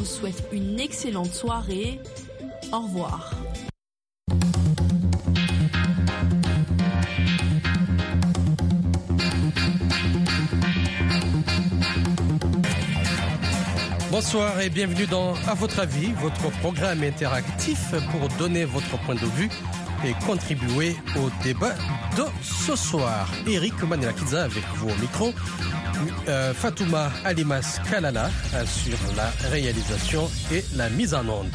vous souhaite une excellente soirée. Au revoir. Bonsoir et bienvenue dans À votre avis, votre programme interactif pour donner votre point de vue et contribuer au débat de ce soir. Eric Manelakiza avec vous au micro. Euh, Fatouma Alimas Kalala sur la réalisation et la mise en onde.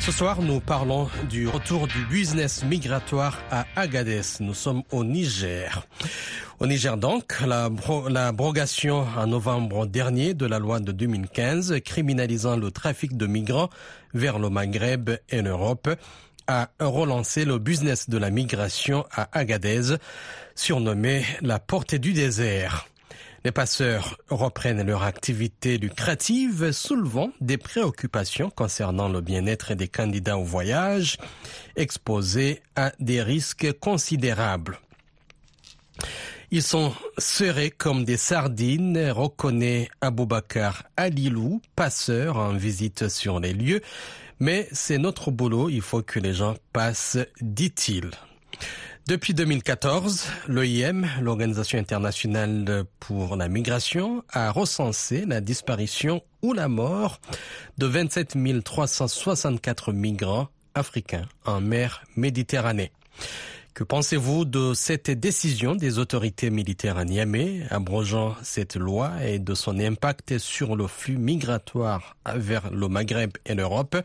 Ce soir, nous parlons du retour du business migratoire à Agadez. Nous sommes au Niger. Au Niger donc, la, la brogation en novembre dernier de la loi de 2015 criminalisant le trafic de migrants vers le Maghreb et l'Europe a relancé le business de la migration à Agadez, surnommé la portée du désert. Les passeurs reprennent leur activité lucrative, soulevant des préoccupations concernant le bien-être des candidats au voyage, exposés à des risques considérables. Ils sont serrés comme des sardines, reconnaît Aboubakar Alilou, passeur en visite sur les lieux. Mais c'est notre boulot, il faut que les gens passent, dit-il. Depuis 2014, l'OIM, l'Organisation internationale pour la migration, a recensé la disparition ou la mort de 27 364 migrants africains en mer Méditerranée. Que pensez-vous de cette décision des autorités militaires à Niamey, abrogeant cette loi et de son impact sur le flux migratoire vers le Maghreb et l'Europe?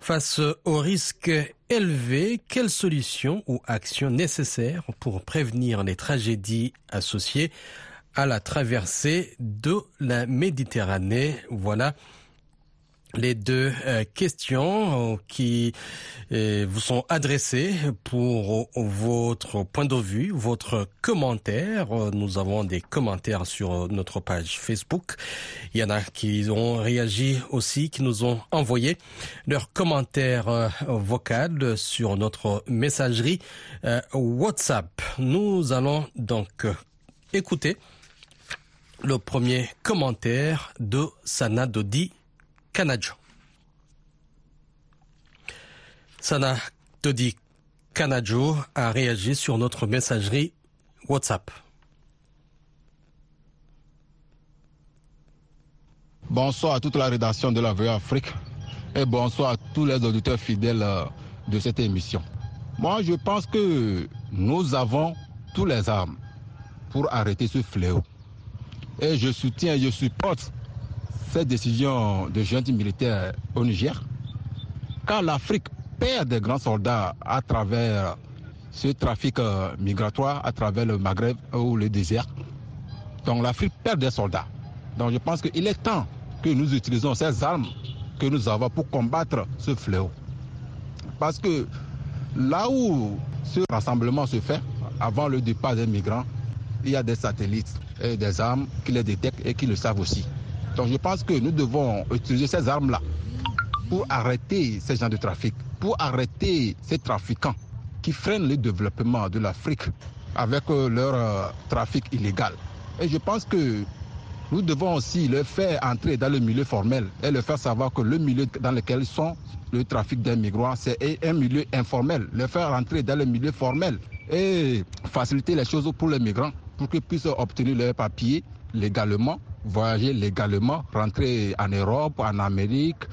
Face aux risques élevés, quelles solutions ou actions nécessaires pour prévenir les tragédies associées à la traversée de la Méditerranée? Voilà les deux euh, questions euh, qui euh, vous sont adressées pour votre point de vue, votre commentaire. Nous avons des commentaires sur notre page Facebook. Il y en a qui ont réagi aussi, qui nous ont envoyé leurs commentaires vocaux sur notre messagerie WhatsApp. Nous allons donc écouter le premier commentaire de Sana Dodi Kanadjo. Sana Dodi Kanadjo a réagi sur notre messagerie WhatsApp. Bonsoir à toute la rédaction de la VOA Afrique et bonsoir à tous les auditeurs fidèles euh, de cette émission. Moi, je pense que nous avons tous les armes pour arrêter ce fléau. Et je soutiens je supporte cette décision de junte militaire au Niger, quand l'Afrique perd des grands soldats à travers ce trafic euh, migratoire, à travers le Maghreb ou le désert, donc l'Afrique perd des soldats. Donc je pense qu'il est temps que nous utilisons ces armes que nous avons pour combattre ce fléau. Parce que là où ce rassemblement se fait, avant le départ des migrants, il y a des satellites et des armes qui les détectent et qui le savent aussi. Donc je pense que nous devons utiliser ces armes-là pour arrêter ces gens de trafic, pour arrêter ces trafiquants qui freinent le développement de l'Afrique avec euh, leur euh, trafic illégal. Et je pense que nous devons aussi leur faire entrer dans le milieu formel et leur faire savoir que le milieu dans lequel sont, le trafic des migrants, c'est un milieu informel. Leur faire entrer dans le milieu formel et faciliter les choses pour les migrants pour qu'ils puissent obtenir leurs papiers légalement voyager légalement, rentrer en Europe, en Amérique,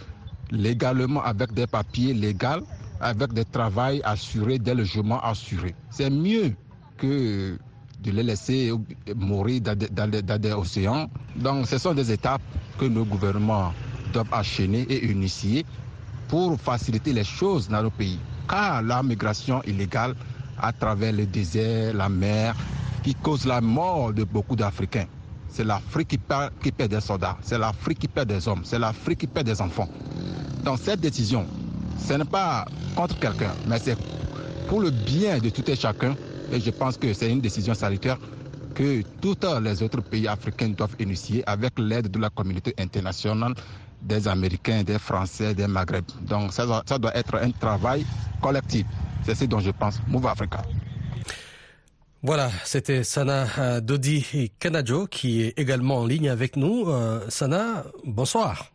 légalement avec des papiers légaux, avec des travails assurés, des logements assurés. C'est mieux que de les laisser mourir dans des, océans. Donc ce sont des étapes que nos gouvernements doivent enchaîner et initier pour faciliter les choses dans nos pays. Car la migration illégale à travers le désert, la mer, qui cause la mort de beaucoup d'Africains c'est l'Afrique qui perd, des soldats, c'est l'Afrique qui perd des hommes, c'est l'Afrique qui perd des enfants. Donc cette décision, ce n'est pas contre quelqu'un, mais c'est pour le bien de tout et chacun. Et je pense que c'est une décision sanitaire que tous les autres pays africains doivent initier avec l'aide de la communauté internationale, des Américains, des Français, des Maghreb. Donc ça ça doit être un travail collectif. C'est ce dont je pense. Move Africa. Voilà, c'était Sana euh, Dodi Kanajo qui est également en ligne avec nous. Euh, Sana, bonsoir.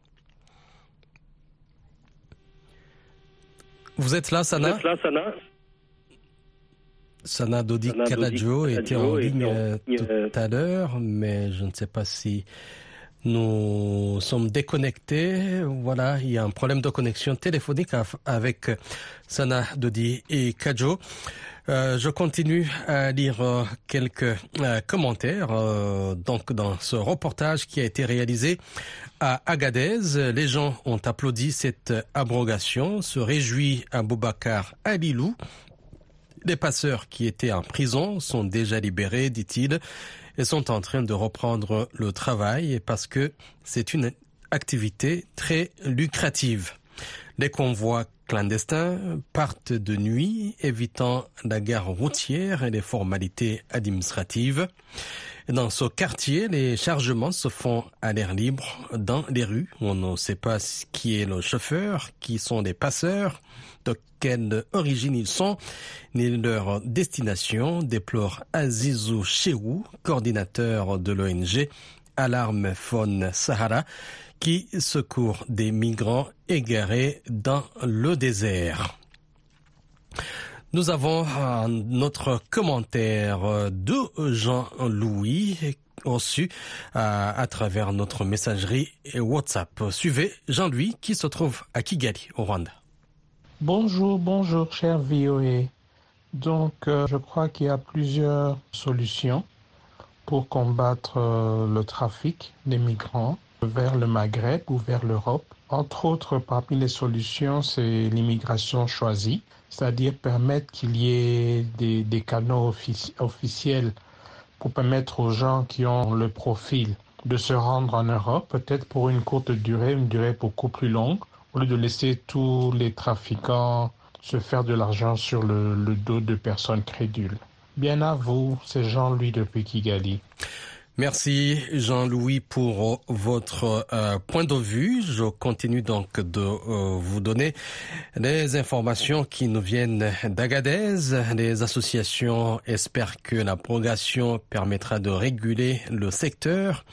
Vous êtes là, Sana? Là, Sana? Sana Dodi Kanajo était en ligne euh, tout à l'heure, mais je ne sais pas si nous sommes déconnectés. Voilà, il y a un problème de connexion téléphonique avec Sana Dodi et Kadjo. Euh, je continue à lire euh, quelques euh, commentaires euh, donc dans ce reportage qui a été réalisé à Agadez. Les gens ont applaudi cette abrogation, se réjouit Aboubacar Alilou. Les passeurs qui étaient en prison sont déjà libérés, dit-il, et sont en train de reprendre le travail parce que c'est une activité très lucrative. Les convois clandestins partent de nuit, évitant la gare routière et les formalités administratives. Dans ce quartier, les chargements se font à l'air libre dans les rues. On ne sait pas qui est le chauffeur, qui sont les passeurs, de quelle origine ils sont, ni leur destination, déplore Azizou Chehou, coordinateur de l'ONG Alarme Faune Sahara, qui secourt des migrants égarés dans le désert. Nous avons notre commentaire de Jean-Louis reçu à travers notre messagerie WhatsApp. Suivez Jean-Louis qui se trouve à Kigali, au Rwanda. Bonjour, bonjour, cher VOA. Donc, euh, je crois qu'il y a plusieurs solutions pour combattre euh, le trafic des migrants vers le Maghreb ou vers l'Europe. Entre autres, parmi les solutions, c'est l'immigration choisie, c'est-à-dire permettre qu'il y ait des, canaux offici- officiels pour permettre aux gens qui ont le profil de se rendre en Europe, peut-être pour une courte durée, une durée beaucoup plus longue, au lieu de laisser tous les trafiquants se faire de l'argent sur le, le dos de personnes crédules. Bien à vous, c'est Jean-Louis depuis Kigali. Merci Jean-Louis pour votre euh, point de vue. Je continue donc de euh, vous donner les informations qui nous viennent d'Agadez. Les associations espèrent que la progression permettra de réguler le secteur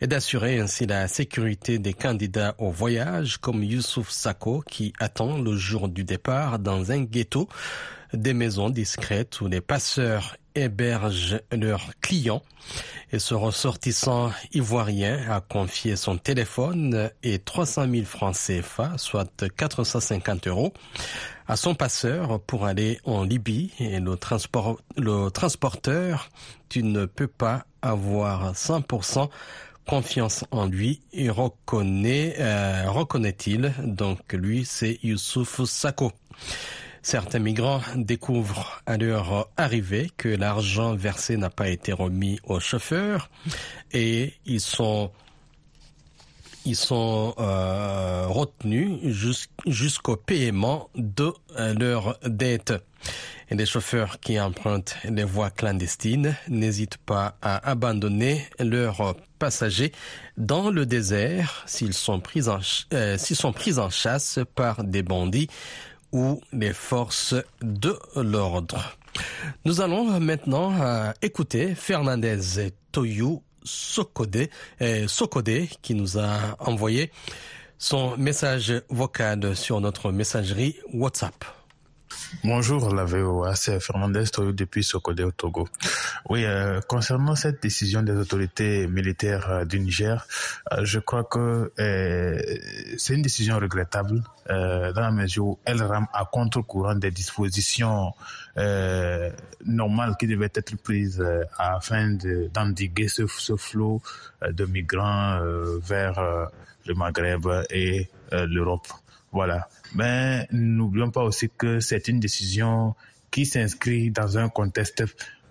et d'assurer ainsi la sécurité des candidats au voyage comme Youssouf Sako qui attend le jour du départ dans un ghetto des maisons discrètes où les passeurs hébergent leurs clients. Et ce ressortissant ivoirien a confié son téléphone et 300 000 francs CFA, soit 450 euros, à son passeur pour aller en Libye. Et le, transport, le transporteur, tu ne peux pas avoir 100% confiance en lui et reconnaît, euh, reconnaît-il. Donc lui, c'est Youssouf Sako. Certains migrants découvrent à leur arrivée que l'argent versé n'a pas été remis au chauffeur et ils sont ils sont euh, retenus jus- jusqu'au paiement de euh, leur dette. Et les chauffeurs qui empruntent les voies clandestines n'hésitent pas à abandonner leurs passagers dans le désert s'ils sont pris en, euh, s'ils sont pris en chasse par des bandits ou les forces de l'ordre. Nous allons maintenant euh, écouter Fernandez Toyou Sokode, euh, Sokode qui nous a envoyé son message vocal sur notre messagerie WhatsApp. Bonjour la VOA, c'est Fernandez Toyo depuis Sokodé au Togo. Oui, euh, concernant cette décision des autorités militaires euh, du Niger, euh, je crois que c'est une décision regrettable dans la mesure où elle rame à contre-courant des dispositions normales qui devaient être prises afin de- d'endiguer ce, ce flot de migrants vers le Maghreb et l'Europe. Voilà. Mais n'oublions pas aussi que c'est une décision qui s'inscrit dans un contexte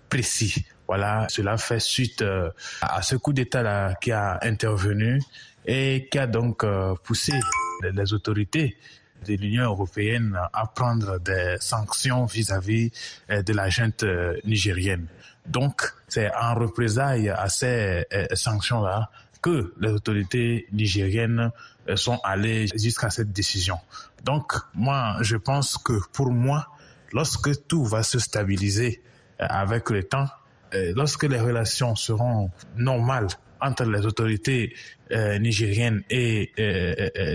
précis. Voilà, cela fait suite euh, à ce coup d'État là qui a intervenu et qui a donc euh, poussé les- autorités de l'Union européenne à prendre des sanctions vis-à-vis euh, de la junte nigérienne. Donc, c'est en représailles à ces sanctions-là que les autorités nigériennes euh, sont allées jusqu'à cette décision. Donc, moi, je pense que pour moi, lorsque tout va se stabiliser euh, avec le temps, euh, lorsque les relations seront normales entre les autorités nigériennes et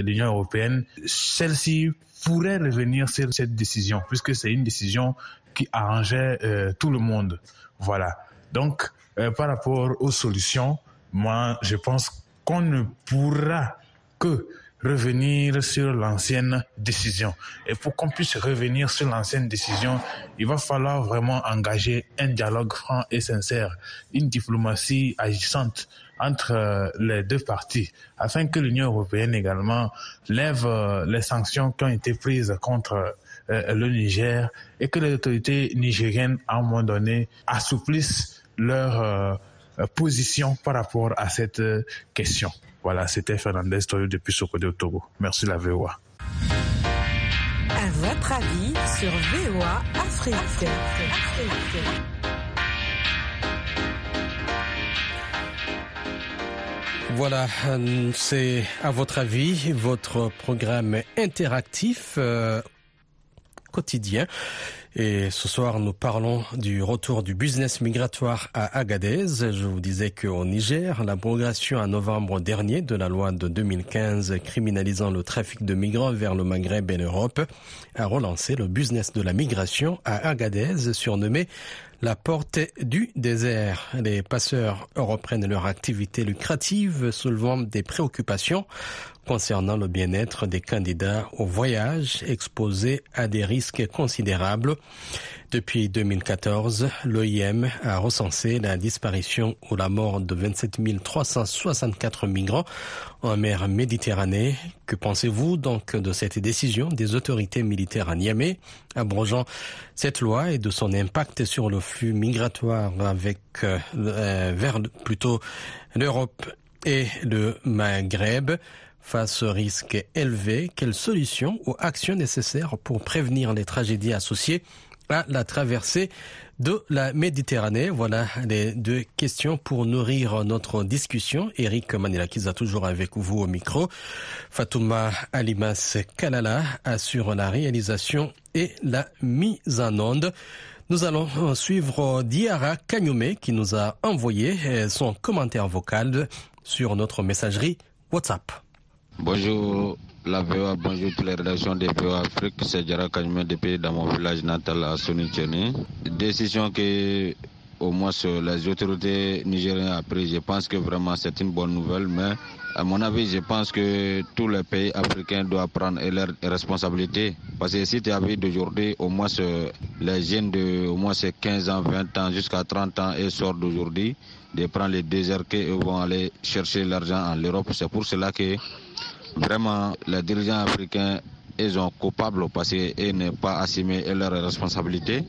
l'Union européenne, celle-ci pourrait revenir sur cette décision, puisque c'est une décision qui arrangeait tout le monde. Voilà. Donc, par rapport aux solutions, moi, je pense qu'on ne pourra que revenir sur l'ancienne décision. Et pour qu'on puisse revenir sur l'ancienne décision, il va falloir vraiment engager un dialogue franc et sincère, une diplomatie agissante entre euh, les deux parties, afin que l'Union européenne également lève euh, les sanctions qui ont été prises contre euh, le Niger et que les autorités nigériennes, à un moment donné, assouplissent leur position par rapport à cette question. Voilà, c'était Fernandez Toyo depuis Sokodé au Togo. Merci la VOA. À votre avis sur VOA Afrique. Voilà, euh, c'est à votre avis votre programme interactif euh, quotidien. Et ce soir, nous parlons du retour du business migratoire à Agadez. Je vous disais qu'au Niger, l'abrogation en novembre dernier de la loi de 2015 criminalisant le trafic de migrants vers le Maghreb et l'Europe a relancé le business de la migration à Agadez, surnommé la porte du désert. Les passeurs reprennent leur activité lucrative, soulevant des préoccupations concernant le bien-être des candidats au voyage exposés à des risques considérables. Depuis 2014, l'OIM a recensé la disparition ou la mort de 27 364 migrants en mer Méditerranée. Que pensez-vous donc de cette décision des autorités militaires à Niamey, abrogeant cette loi et de son impact sur le flux migratoire avec euh, vers plutôt l'Europe et le Maghreb? Face au risque élevé, quelles solutions ou actions nécessaires pour prévenir les tragédies associées à la traversée de la Méditerranée. Voilà les deux questions pour nourrir notre discussion. Eric Manilakiza toujours avec vous au micro. Fatouma Alimas Kalala assure la réalisation et la mise en onde. Nous allons suivre Diara Kanyume qui nous a envoyé son commentaire vocal sur notre messagerie WhatsApp. Bonjour la VOA, bonjour toutes les rédactions de VOA Afrique. C'est Jara Kanyme depuis dans mon village natal à Sonitioni. Décision que au moins les autorités nigériennes ont pris, je pense que vraiment c'est une bonne nouvelle, mais à mon avis, je pense que tous les pays africains doivent prendre leurs responsabilités. Parce que si tu vu d'aujourd'hui, au moins les jeunes de au moins 15 ans, 20 ans, jusqu'à 30 ans, ils sortent d'aujourd'hui, de prendre les déserts qu'ils vont aller chercher l'argent en Europe. C'est pour cela que Vraiment, les dirigeants africains, ils sont coupables parce qu'ils n'ont pas assumé leurs responsabilités.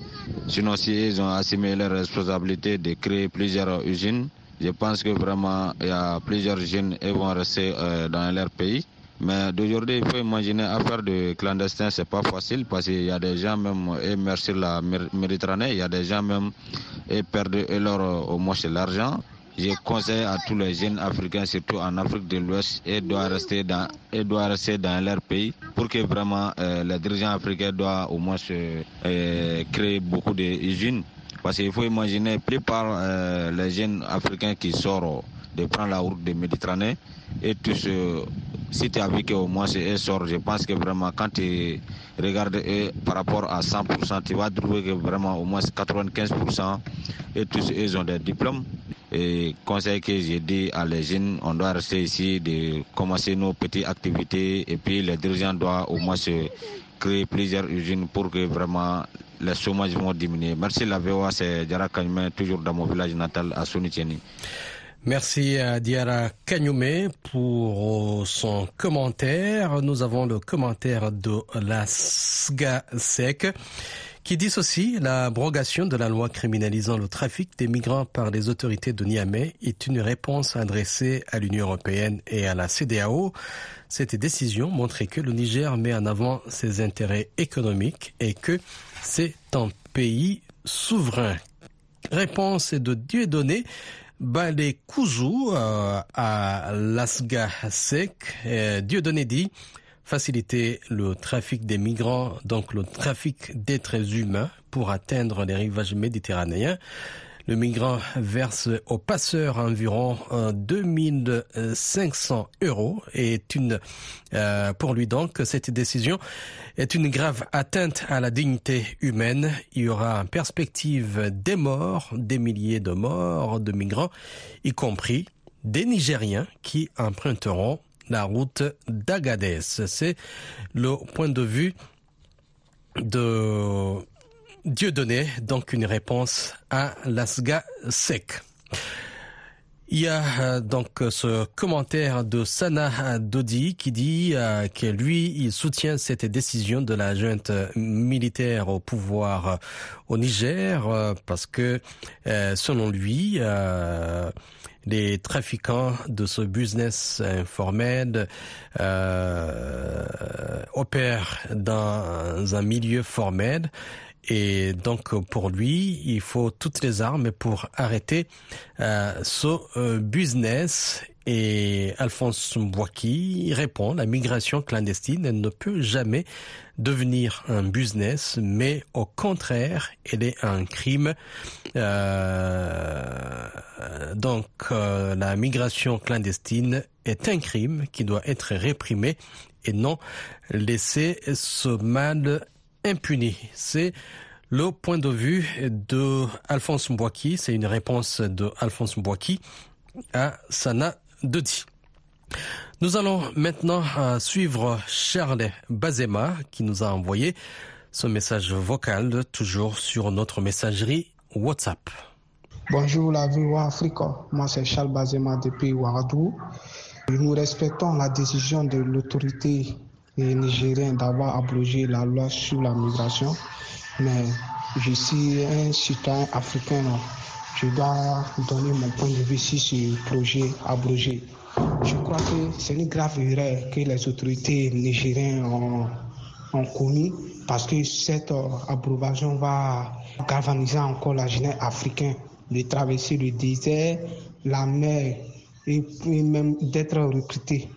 Sinon, si ils ont assumé leurs responsabilités de créer plusieurs usines, je pense que vraiment, il y a plusieurs jeunes qui vont rester euh, dans leur pays. Mais d'aujourd'hui, il faut imaginer affaire de clandestin, c'est pas facile parce qu'il y a des gens même et sur la Méditerranée, il y a des gens même et perdent leur au moins l'argent. Je conseille à tous les jeunes africains, surtout en Afrique de l'Ouest, et doivent rester dans, leur pays pour que vraiment euh, les dirigeants africains doivent au moins euh, créer beaucoup d'usines. Parce qu'il faut imaginer, plupart euh, les jeunes africains qui sortent de prendre la route de Méditerranée et tous, si tu as vu qu'au moins c'est sort, je pense que vraiment quand tu regardes par rapport à 100%, tu vas trouver que vraiment au moins 95% et tous ils ont des diplômes. Et conseil que j'ai dit à les jeunes, on doit rester ici, de commencer nos petites activités et puis les dirigeants doivent au moins se créer plusieurs usines pour que vraiment les chômage vont diminuer. Merci la VOA, c'est Diara Kanyume, toujours dans mon village natal à Sonitieni. Merci à Diara Kanyume pour son commentaire. Nous avons le commentaire de la SGA qui dissocie l'abrogation de la loi criminalisant le trafic des migrants par les autorités de Niamey est une réponse adressée à l'Union européenne et à la CDAO. Cette décision montrait que le Niger met en avant ses intérêts économiques et que c'est un pays souverain. Réponse de Dieudonné Balé Kouzou euh, à Lasga Sek. Euh, Dieudonné dit faciliter le trafic des migrants, donc le trafic d'êtres humains pour atteindre les rivages méditerranéens. Le migrant verse aux passeurs environ 2500 euros et une, pour lui donc, cette décision est une grave atteinte à la dignité humaine. Il y aura en perspective des morts, des milliers de morts de migrants, y compris des Nigériens qui emprunteront la route d'Agadez. C'est le point de vue de Dieudonné, donc une réponse à l'Asga sec. Il y a euh, donc ce commentaire de Sana Dodi qui dit euh, que lui, il soutient cette décision de la junte militaire au pouvoir au Niger euh, parce que, selon lui, les trafiquants de ce business informel euh, opèrent dans un milieu formel. Et donc pour lui, il faut toutes les armes pour arrêter euh, ce euh, business. Et Alphonse Mbouaki répond, la migration clandestine elle ne peut jamais devenir un business, mais au contraire, elle est un crime. Euh, donc la migration clandestine est un crime qui doit être réprimé et non laisser ce mal impuni. C'est le point de vue de Alphonse Mbouaki. C'est une réponse de Alphonse Mbouaki à Sana Dodi. Nous allons maintenant euh, suivre Charles Bazema qui nous a envoyé ce message vocal toujours sur notre messagerie WhatsApp. Bonjour la VOA Africa, moi c'est Charles Bazema depuis Ouagadougou. Nous respectons la décision de l'autorité nigérienne d'avoir abrogé la loi sur la migration, mais je suis un citoyen africain. Je dois donner mon point de vue sur ce projet abrogé. Je crois que c'est une grave erreur que les autorités nigériennes ont, ont commis parce que cette euh, abrogation va galvaniser encore la jeunesse africaine de traverser le désert, la mer et même d'être recruté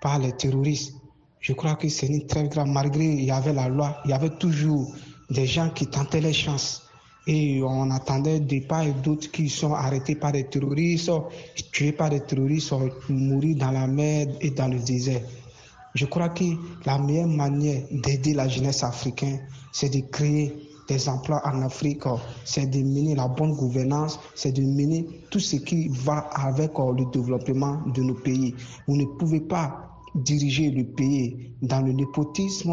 par les terroristes. Je crois que c'est une très grave, malgré il y avait la loi, il y avait toujours des gens qui tentaient les chances. Et on attendait des pas et d'autres qui sont arrêtés par des terroristes, tués par des terroristes, mourir dans la mer et dans le désert. Je crois que la meilleure manière d'aider la jeunesse africaine, c'est de créer des emplois en Afrique, c'est de mener la bonne gouvernance, c'est de mener tout ce qui va avec le développement de nos pays. Vous ne pouvez pas diriger le pays dans le népotisme,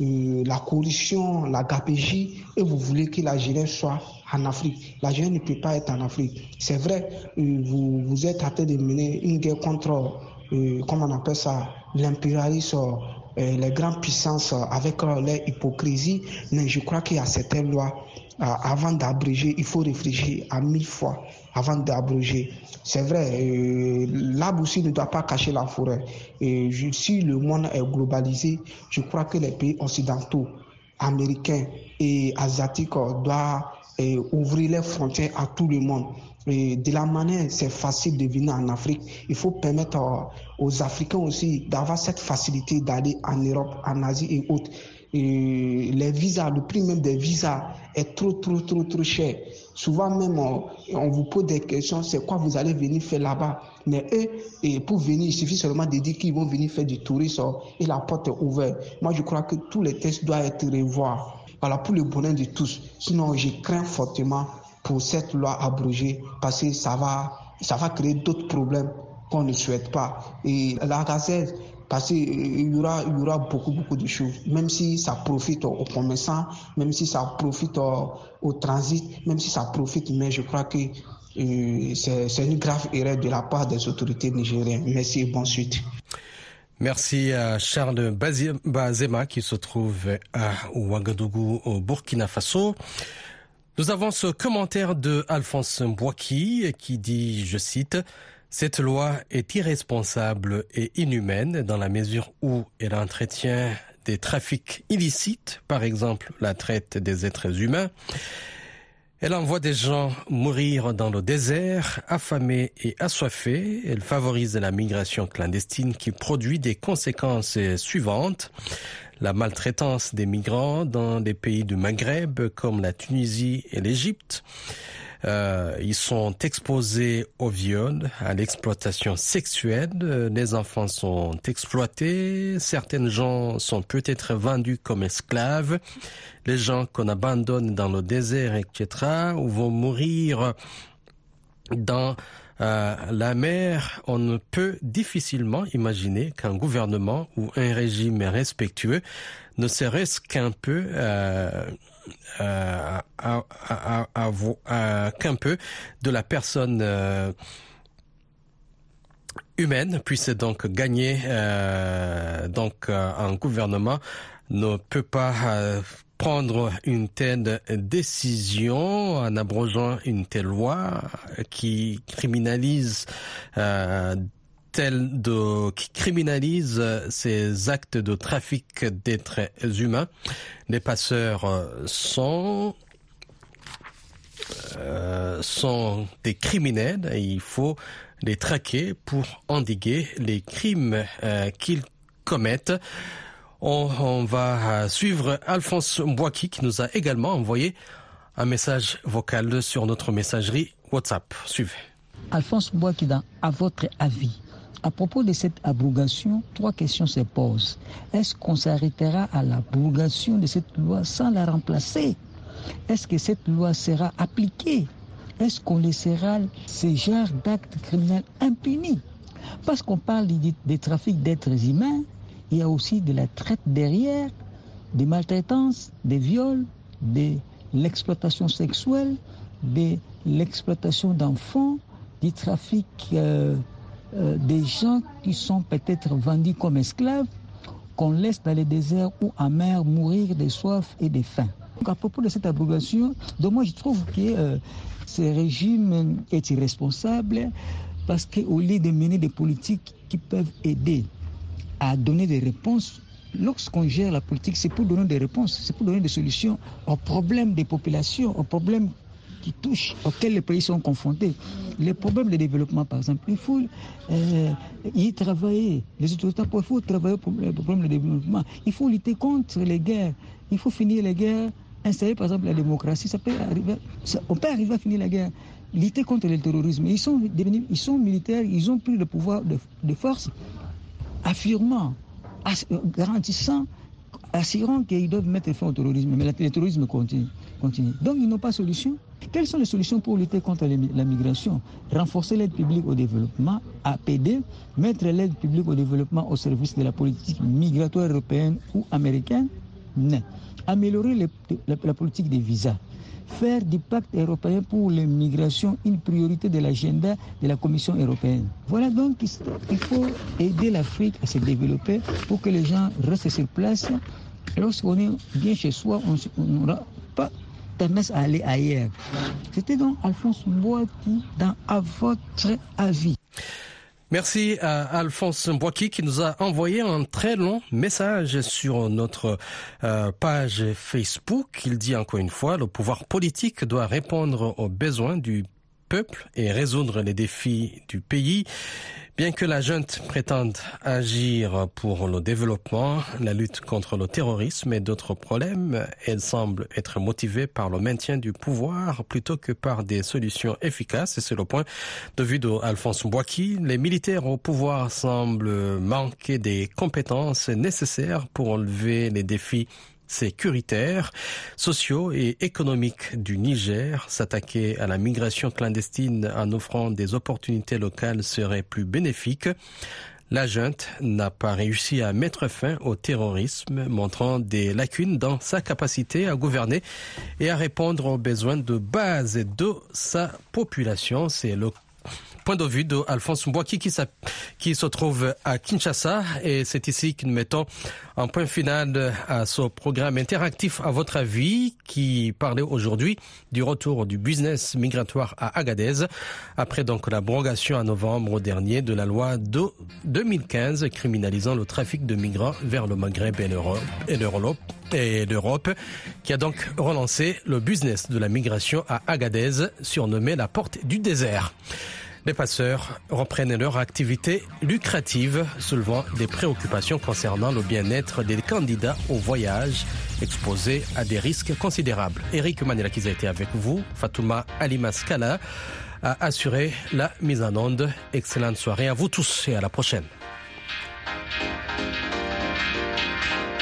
euh, la corruption, la gapégie, et vous voulez que la jeunesse soit en Afrique. La jeunesse ne peut pas être en Afrique. C'est vrai, euh, vous, êtes en train de mener une guerre contre, euh, comment on appelle ça, l'impérialisme, les grandes puissances avec leur hypocrisie, mais je crois qu'il y a certaines lois avant d'abréger, il faut réfléchir à mille fois avant d'abréger. C'est vrai, euh, l'arbre aussi ne doit pas cacher la forêt. Et si le monde est globalisé, je crois que les pays occidentaux, américains et asiatiques doivent euh, ouvrir les frontières à tout le monde. De la manière, c'est facile de venir en Afrique. Il faut permettre euh, aux Africains aussi d'avoir cette facilité d'aller en Europe, en Asie et autres et les visas, le prix même des visas est trop, trop, trop, trop cher. Souvent même, on, vous pose des questions, c'est quoi vous allez venir faire là-bas Mais eux, pour venir, il suffit seulement de dire qu'ils vont venir faire du tourisme et la porte est ouverte. Moi, je crois que tous les tests doivent être revus. Voilà, pour le bonheur de tous. Sinon, je crains fortement pour cette loi abrogée parce que ça va, ça va créer d'autres problèmes qu'on ne souhaite pas. Et la Gazette, parce qu'il y aura, il y aura beaucoup, beaucoup de choses. Même si ça profite aux commerçants, même si ça profite au, transit, même si ça profite, mais je crois que euh, c'est une grave erreur de la part des autorités nigériennes. Merci et bonne suite. Merci à Charles Bazema qui se trouve à Ouagadougou au Burkina Faso. Nous avons ce commentaire de Alphonse Mbouaki qui dit, je cite, cette loi est irresponsable et inhumaine dans la mesure où elle entretient des trafics illicites, par exemple la traite des êtres humains. Elle envoie des gens mourir dans le désert, affamés et assoiffés. Elle favorise la migration clandestine qui produit des conséquences suivantes. La maltraitance des migrants dans des pays du Maghreb comme la Tunisie et l'Égypte Euh, ils sont exposés au viol, à l'exploitation sexuelle. Les enfants sont exploités. Certaines gens sont peut-être vendus comme esclaves. Les gens qu'on abandonne dans le désert, etc., ou vont mourir dans euh, la mer, on ne peut difficilement imaginer qu'un gouvernement ou un régime respectueux, ne serait-ce qu'un peu, euh, euh, qu'un peu de la personne euh, humaine puisse donc gagner. Euh, donc un gouvernement ne peut pas prendre une telle décision en abrogeant une telle loi qui criminalise euh, qui criminalise ces actes de trafic d'êtres humains. Les passeurs sont euh, sont des criminels et il faut les traquer pour endiguer les crimes euh, qu'ils commettent. On, va suivre Alphonse Mbouaki qui nous a également envoyé un message vocal sur notre messagerie WhatsApp. Suivez. Alphonse Mbouaki, à votre avis, à propos de cette abrogation, trois questions se posent. Est-ce qu'on s'arrêtera à l'abrogation de cette loi sans la remplacer? Est-ce que cette loi sera appliquée? Est-ce qu'on laissera ce genre d'actes criminels impunis? Parce qu'on parle des, trafics d'êtres humains, il y a aussi de la traite derrière, des maltraitances, des viols, de l'exploitation sexuelle, de l'exploitation d'enfants, du trafic euh, euh, des gens qui sont peut-être vendus comme esclaves, qu'on laisse dans les déserts ou en mer mourir de soif et de faim. Donc à propos de cette abrogation, moi je trouve que euh, ce régime est irresponsable parce qu'au lieu de mener des politiques qui peuvent aider à donner des réponses. Lorsqu'on gère la politique, c'est pour donner des réponses, c'est pour donner des solutions aux problèmes des populations, aux problèmes qui touchent, auxquels les pays sont confrontés. Les problèmes de développement, par exemple, il faut euh, y travailler. Les autorités, il faut travailler pour les problèmes de développement. Il faut lutter contre les guerres. Il faut finir les guerres, installer par exemple la démocratie. Ça peut arriver, on peut arriver à finir la guerre. Lutter contre le terrorisme. Ils sont, devenus, ils sont militaires, ils ont pris le pouvoir de, de force affirmant, garantissant, assurant qu'ils doivent mettre fin au terrorisme. Mais le terrorisme continue. continue. Donc ils n'ont pas de solution. Quelles sont les solutions pour lutter contre la migration? Renforcer l'aide publique au développement, APD, mettre l'aide publique au développement au service de la politique migratoire européenne ou américaine? Non. Améliorer les, la, politique des visas faire du pacte européen pour l'immigration une priorité de l'agenda de la Commission européenne. Voilà donc il faut aider l'Afrique à se développer pour que les gens restent sur place. Lorsqu'on est bien chez soi, on n'aura pas tendance à aller ailleurs. C'était donc Alphonse Mbouaki dans À votre avis. Merci à Alphonse Mbouaki qui nous a envoyé un très long message sur notre euh, page Facebook. Il dit encore une fois, le pouvoir politique doit répondre aux besoins du peuple et résoudre les défis du pays. Bien que la junte prétende agir pour le développement, la lutte contre le terrorisme et d'autres problèmes, elle semble être motivée par le maintien du pouvoir plutôt que par des solutions efficaces. C'est le point de vue d'Alphonse Mbouaki. Les militaires au pouvoir semblent manquer des compétences nécessaires pour enlever les défis sécuritaires, sociaux et économiques du Niger. S'attaquer à la migration clandestine en offrant des opportunités locales serait plus bénéfique. La junte n'a pas réussi à mettre fin au terrorisme, montrant des lacunes dans sa capacité à gouverner et à répondre aux besoins de base de sa population. C'est le point de vue d'Alphonse Mbouaki qui, se trouve à Kinshasa. Et c'est ici que nous mettons un point final à ce programme interactif à votre avis qui parlait aujourd'hui du retour du business migratoire à Agadez après donc l'abrogation en novembre dernier de la loi de 2015 criminalisant le trafic de migrants vers le Maghreb et l'Europe et qui a donc relancé le business de la migration à Agadez surnommé la porte du désert. Les passeurs reprennent leur activité lucrative, soulevant des préoccupations concernant le bien-être des candidats au voyage exposés à des risques considérables. Eric Manila qui a été avec vous, Fatouma Alimaskala a assuré la mise en onde. Excellente soirée à vous tous et à la prochaine.